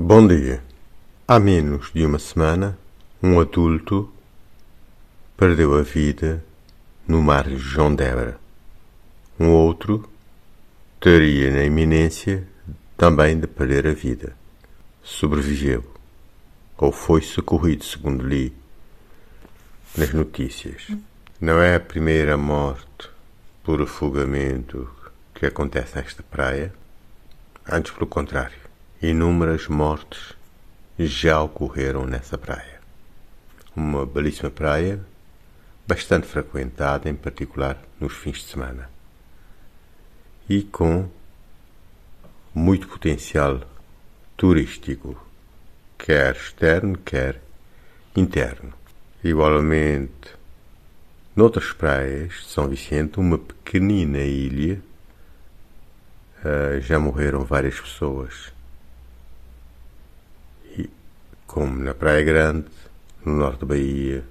Bom dia. Há menos de uma semana, um adulto perdeu a vida no mar de João Débora. Um outro teria na iminência também de perder a vida. Sobreviveu, ou foi socorrido, segundo li nas notícias. Não é a primeira morte por afogamento que acontece nesta praia, antes pelo contrário. Inúmeras mortes já ocorreram nessa praia. Uma belíssima praia, bastante frequentada, em particular nos fins de semana, e com muito potencial turístico, quer externo, quer interno. Igualmente, noutras praias de São Vicente, uma pequenina ilha, uh, já morreram várias pessoas. E, como na Praia Grande, no norte da Bahia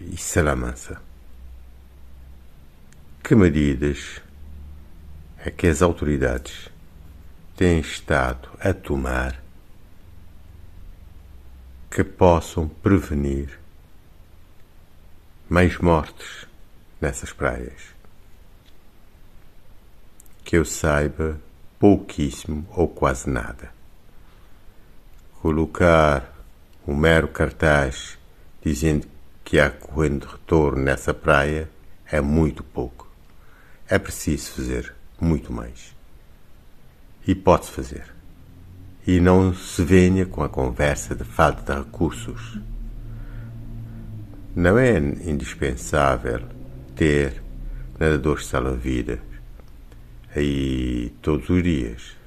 e Salamanca. Que medidas é que as autoridades têm estado a tomar que possam prevenir mais mortes nessas praias. Que eu saiba, pouquíssimo ou quase nada. Colocar um mero cartaz dizendo que há corrente de retorno nessa praia é muito pouco. É preciso fazer muito mais. E pode-se fazer. E não se venha com a conversa de falta de recursos. Não é indispensável ter nadadores salva-vidas aí todos os dias.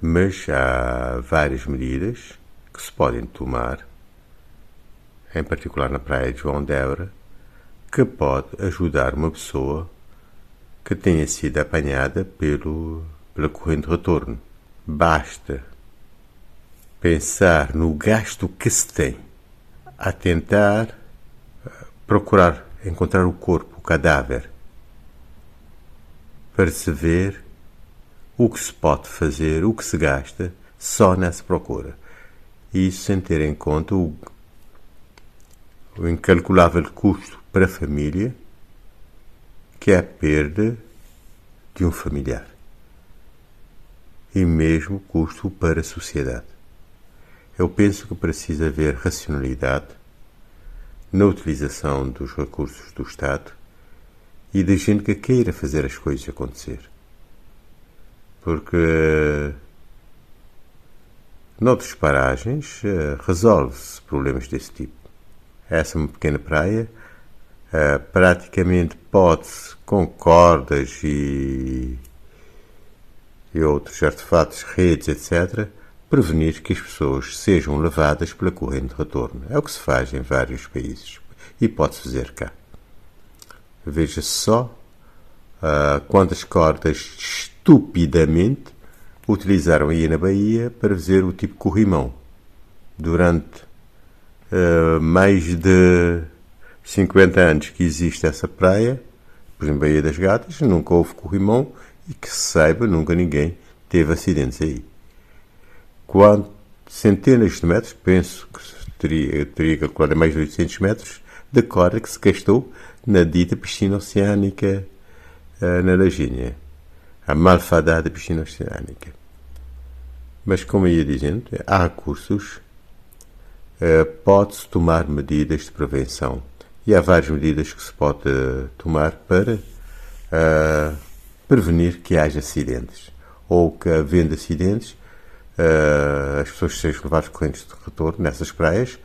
Mas há várias medidas que se podem tomar, em particular na praia de João Débora, que pode ajudar uma pessoa que tenha sido apanhada pelo, pela corrente de retorno. Basta pensar no gasto que se tem a tentar eh, procurar encontrar o corpo, o cadáver, para se ver o que se pode fazer, o que se gasta só nessa procura. Isso sem ter em conta o, o incalculável custo para a família que é a perda de um familiar e mesmo custo para a sociedade. Eu penso que precisa haver racionalidade na utilização dos recursos do Estado e da gente que queira fazer as coisas acontecer. Porque noutras paragens eh, resolve-se problemas desse tipo. Essa é uma pequena praia Uh, praticamente pode-se, com cordas e, e outros artefatos, redes, etc., prevenir que as pessoas sejam levadas pela corrente de retorno. É o que se faz em vários países e pode-se fazer cá. Veja só uh, quantas cordas estupidamente utilizaram aí na Bahia para fazer o tipo corrimão durante uh, mais de 50 anos que existe essa praia, por exemplo, Baía das Gatas, nunca houve corrimão e que se saiba, nunca ninguém teve acidentes aí. Quando centenas de metros, penso que teria, teria calculado mais de 800 metros, de corda que se gastou na dita piscina oceânica uh, na Lagínia, a malfadada piscina oceânica. Mas, como ia dizendo, há recursos, uh, pode-se tomar medidas de prevenção. E há várias medidas que se pode uh, tomar para uh, prevenir que haja acidentes. Ou que, havendo acidentes, uh, as pessoas sejam levadas correntes de retorno nessas praias,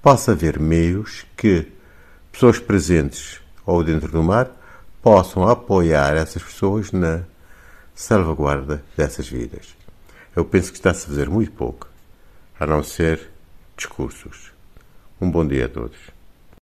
possa haver meios que pessoas presentes ou dentro do mar possam apoiar essas pessoas na salvaguarda dessas vidas. Eu penso que está-se a fazer muito pouco, a não ser discursos. Um bom dia a todos.